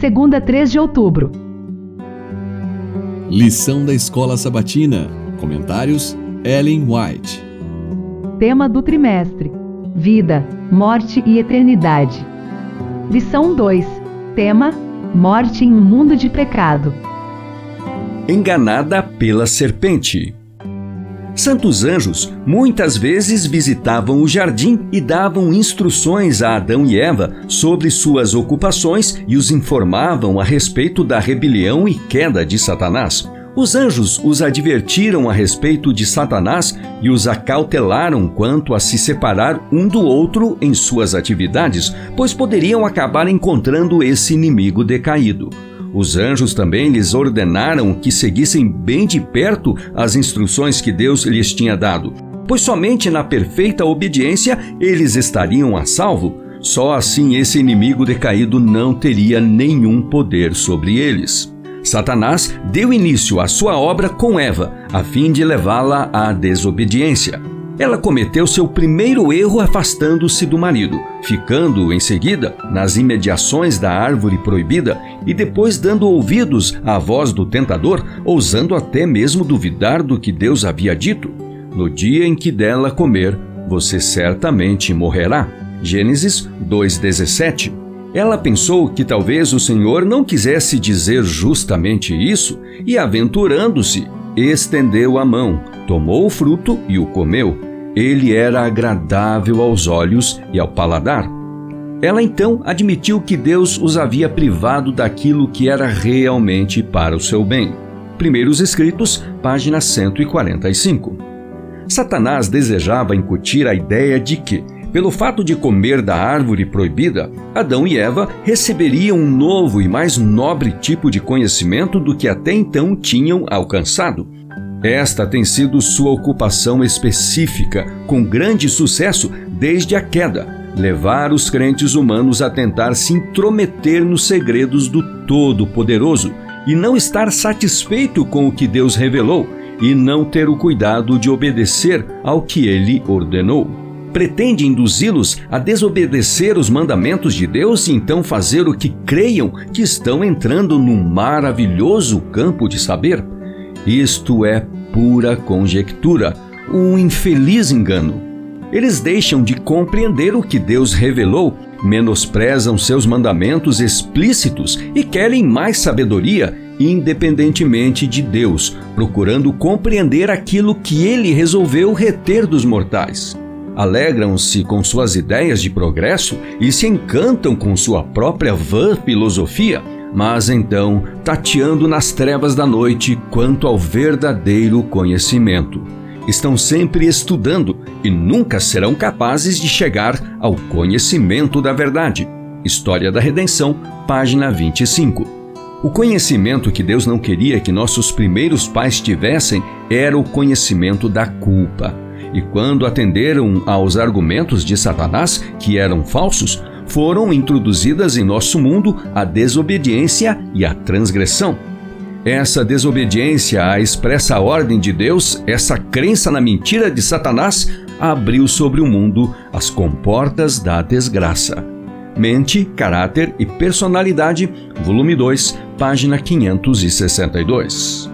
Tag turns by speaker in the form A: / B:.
A: segunda 3 de outubro.
B: Lição da Escola Sabatina. Comentários Ellen White.
A: Tema do trimestre: Vida, Morte e Eternidade. Lição 2. Tema: Morte em um mundo de pecado.
C: Enganada pela serpente. Santos anjos muitas vezes visitavam o jardim e davam instruções a Adão e Eva sobre suas ocupações e os informavam a respeito da rebelião e queda de Satanás. Os anjos os advertiram a respeito de Satanás e os acautelaram quanto a se separar um do outro em suas atividades, pois poderiam acabar encontrando esse inimigo decaído. Os anjos também lhes ordenaram que seguissem bem de perto as instruções que Deus lhes tinha dado, pois somente na perfeita obediência eles estariam a salvo. Só assim esse inimigo decaído não teria nenhum poder sobre eles. Satanás deu início à sua obra com Eva, a fim de levá-la à desobediência. Ela cometeu seu primeiro erro afastando-se do marido, ficando em seguida nas imediações da árvore proibida e depois dando ouvidos à voz do tentador, ousando até mesmo duvidar do que Deus havia dito. No dia em que dela comer, você certamente morrerá. Gênesis 2:17. Ela pensou que talvez o Senhor não quisesse dizer justamente isso e, aventurando-se, estendeu a mão, tomou o fruto e o comeu. Ele era agradável aos olhos e ao paladar. Ela então admitiu que Deus os havia privado daquilo que era realmente para o seu bem. Primeiros Escritos, página 145. Satanás desejava incutir a ideia de que, pelo fato de comer da árvore proibida, Adão e Eva receberiam um novo e mais nobre tipo de conhecimento do que até então tinham alcançado. Esta tem sido sua ocupação específica, com grande sucesso desde a queda levar os crentes humanos a tentar se intrometer nos segredos do Todo-Poderoso e não estar satisfeito com o que Deus revelou e não ter o cuidado de obedecer ao que ele ordenou. Pretende induzi-los a desobedecer os mandamentos de Deus e então fazer o que creiam que estão entrando num maravilhoso campo de saber. Isto é pura conjectura, um infeliz engano. Eles deixam de compreender o que Deus revelou, menosprezam seus mandamentos explícitos e querem mais sabedoria, independentemente de Deus, procurando compreender aquilo que ele resolveu reter dos mortais. Alegram-se com suas ideias de progresso e se encantam com sua própria vã filosofia, mas então tateando nas trevas da noite quanto ao verdadeiro conhecimento. Estão sempre estudando e nunca serão capazes de chegar ao conhecimento da verdade. História da Redenção, página 25. O conhecimento que Deus não queria que nossos primeiros pais tivessem era o conhecimento da culpa. E quando atenderam aos argumentos de Satanás, que eram falsos, foram introduzidas em nosso mundo a desobediência e a transgressão. Essa desobediência à expressa ordem de Deus, essa crença na mentira de Satanás, abriu sobre o mundo as comportas da desgraça. Mente, Caráter e Personalidade, volume 2, página 562.